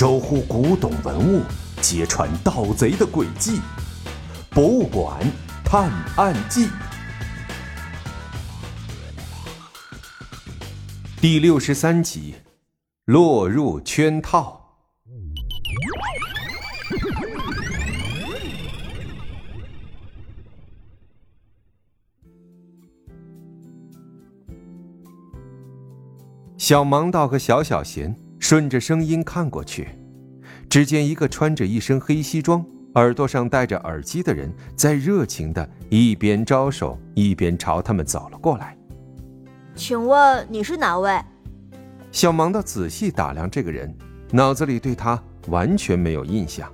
守护古董文物，揭穿盗贼的诡计。博物馆探案记第六十三集：落入圈套。小盲道和小小贤顺着声音看过去，只见一个穿着一身黑西装、耳朵上戴着耳机的人，在热情的一边招手，一边朝他们走了过来。请问你是哪位？小盲道仔细打量这个人，脑子里对他完全没有印象。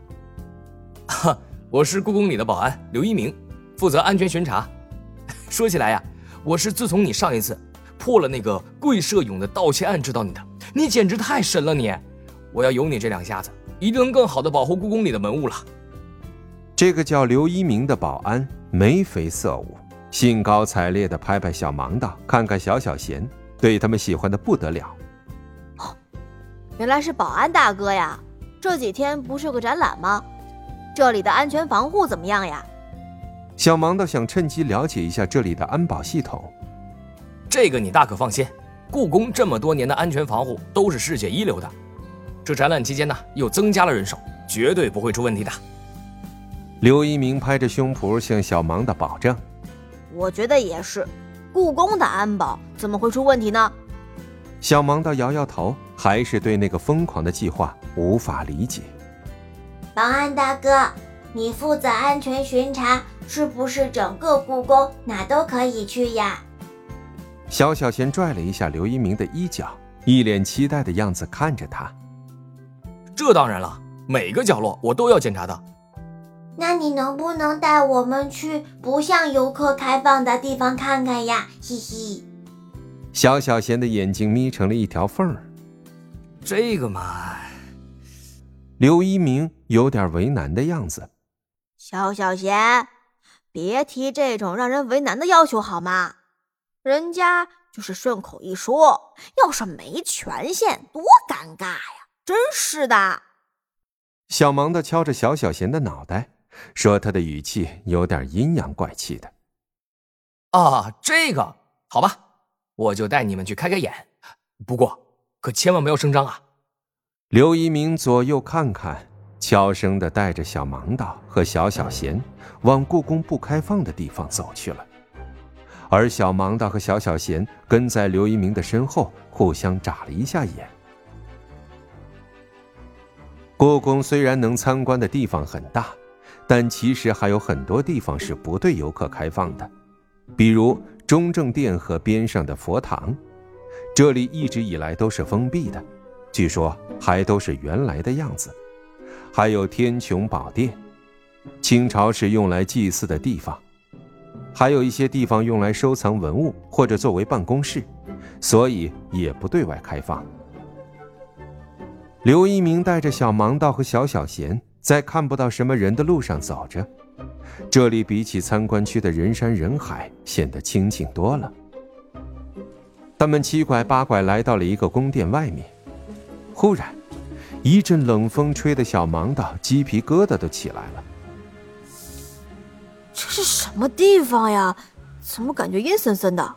哈，我是故宫里的保安刘一鸣，负责安全巡查。说起来呀，我是自从你上一次。破了那个桂社勇的盗窃案，知道你的，你简直太神了你！我要有你这两下子，一定能更好的保护故宫里的文物了。这个叫刘一鸣的保安眉飞色舞，兴高采烈的拍拍小盲道，看看小小贤，对他们喜欢的不得了。哦，原来是保安大哥呀！这几天不是有个展览吗？这里的安全防护怎么样呀？小盲道想趁机了解一下这里的安保系统。这个你大可放心，故宫这么多年的安全防护都是世界一流的。这展览期间呢，又增加了人手，绝对不会出问题的。刘一鸣拍着胸脯向小芒的保证：“我觉得也是，故宫的安保怎么会出问题呢？”小芒倒摇摇头，还是对那个疯狂的计划无法理解。保安大哥，你负责安全巡查，是不是整个故宫哪都可以去呀？小小贤拽了一下刘一鸣的衣角，一脸期待的样子看着他。这当然了，每个角落我都要检查的。那你能不能带我们去不向游客开放的地方看看呀？嘻嘻。小小贤的眼睛眯成了一条缝儿。这个嘛，刘一鸣有点为难的样子。小小贤，别提这种让人为难的要求好吗？人家就是顺口一说，要是没权限，多尴尬呀！真是的。小盲的敲着小小贤的脑袋，说：“他的语气有点阴阳怪气的。”啊，这个好吧，我就带你们去开开眼。不过可千万不要声张啊！刘一鸣左右看看，悄声的带着小盲道和小小贤往故宫不开放的地方走去了。而小盲道和小小贤跟在刘一鸣的身后，互相眨了一下眼。故宫虽然能参观的地方很大，但其实还有很多地方是不对游客开放的，比如中正殿和边上的佛堂，这里一直以来都是封闭的，据说还都是原来的样子。还有天穹宝殿，清朝是用来祭祀的地方。还有一些地方用来收藏文物或者作为办公室，所以也不对外开放。刘一鸣带着小盲道和小小贤在看不到什么人的路上走着，这里比起参观区的人山人海显得清静多了。他们七拐八拐来到了一个宫殿外面，忽然，一阵冷风吹得小盲道鸡皮疙瘩都起来了。这是什么地方呀？怎么感觉阴森森的？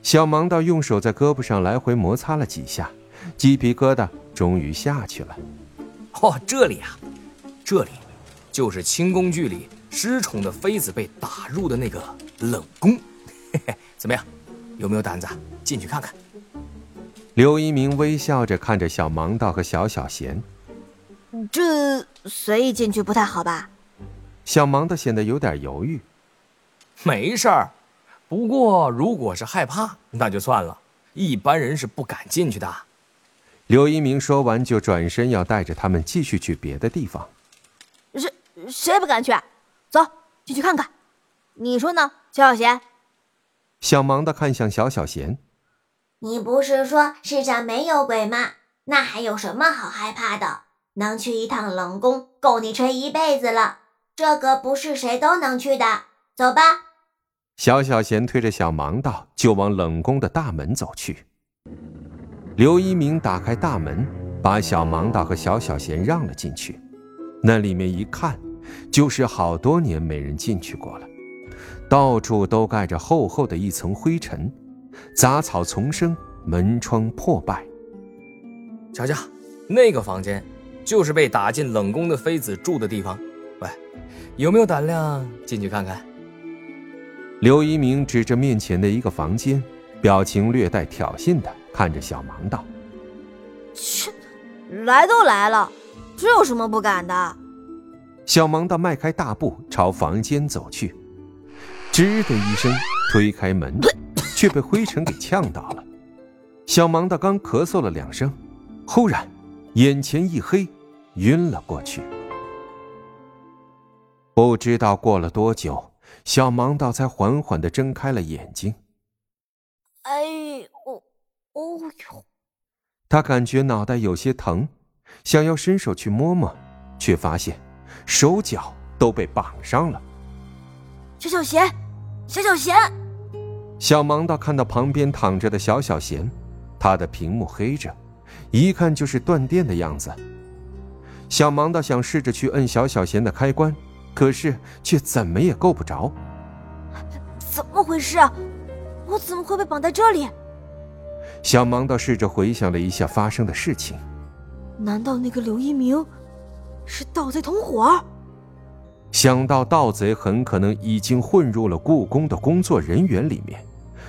小盲道用手在胳膊上来回摩擦了几下，鸡皮疙瘩终于下去了。哦，这里啊，这里就是清宫剧里失宠的妃子被打入的那个冷宫。嘿嘿，怎么样？有没有胆子进去看看？刘一鸣微笑着看着小盲道和小小贤。这随意进去不太好吧？小盲道显得有点犹豫，没事儿，不过如果是害怕，那就算了，一般人是不敢进去的。刘一鸣说完，就转身要带着他们继续去别的地方。谁谁不敢去？走进去看看，你说呢，小小贤？小盲的看向小小贤，你不是说世上没有鬼吗？那还有什么好害怕的？能去一趟冷宫，够你吹一辈子了。这个不是谁都能去的，走吧。小小贤推着小盲道就往冷宫的大门走去。刘一鸣打开大门，把小盲道和小小贤让了进去。那里面一看，就是好多年没人进去过了，到处都盖着厚厚的一层灰尘，杂草丛生，门窗破败。瞧瞧，那个房间，就是被打进冷宫的妃子住的地方。喂，有没有胆量进去看看？刘一鸣指着面前的一个房间，表情略带挑衅的看着小盲道：“切，来都来了，这有什么不敢的？”小盲道迈开大步朝房间走去，吱的一声推开门，却被灰尘给呛到了。小盲道刚咳嗽了两声，忽然眼前一黑，晕了过去。不知道过了多久，小盲道才缓缓的睁开了眼睛。他感觉脑袋有些疼，想要伸手去摸摸，却发现手脚都被绑上了。小小贤，小小贤！小盲道看到旁边躺着的小小贤，他的屏幕黑着，一看就是断电的样子。小盲道想试着去摁小小贤的开关。可是却怎么也够不着，怎么回事？我怎么会被绑在这里？小盲道试着回想了一下发生的事情，难道那个刘一鸣是盗贼同伙？想到盗贼很可能已经混入了故宫的工作人员里面，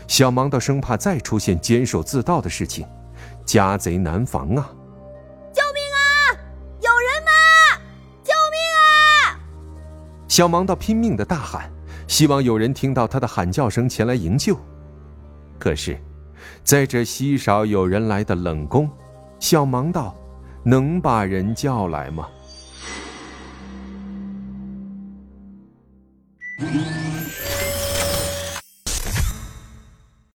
小盲道生怕再出现监守自盗的事情，家贼难防啊！救命啊！有人吗？救命啊小盲道拼命的大喊，希望有人听到他的喊叫声前来营救。可是，在这稀少有人来的冷宫，小忙道能把人叫来吗？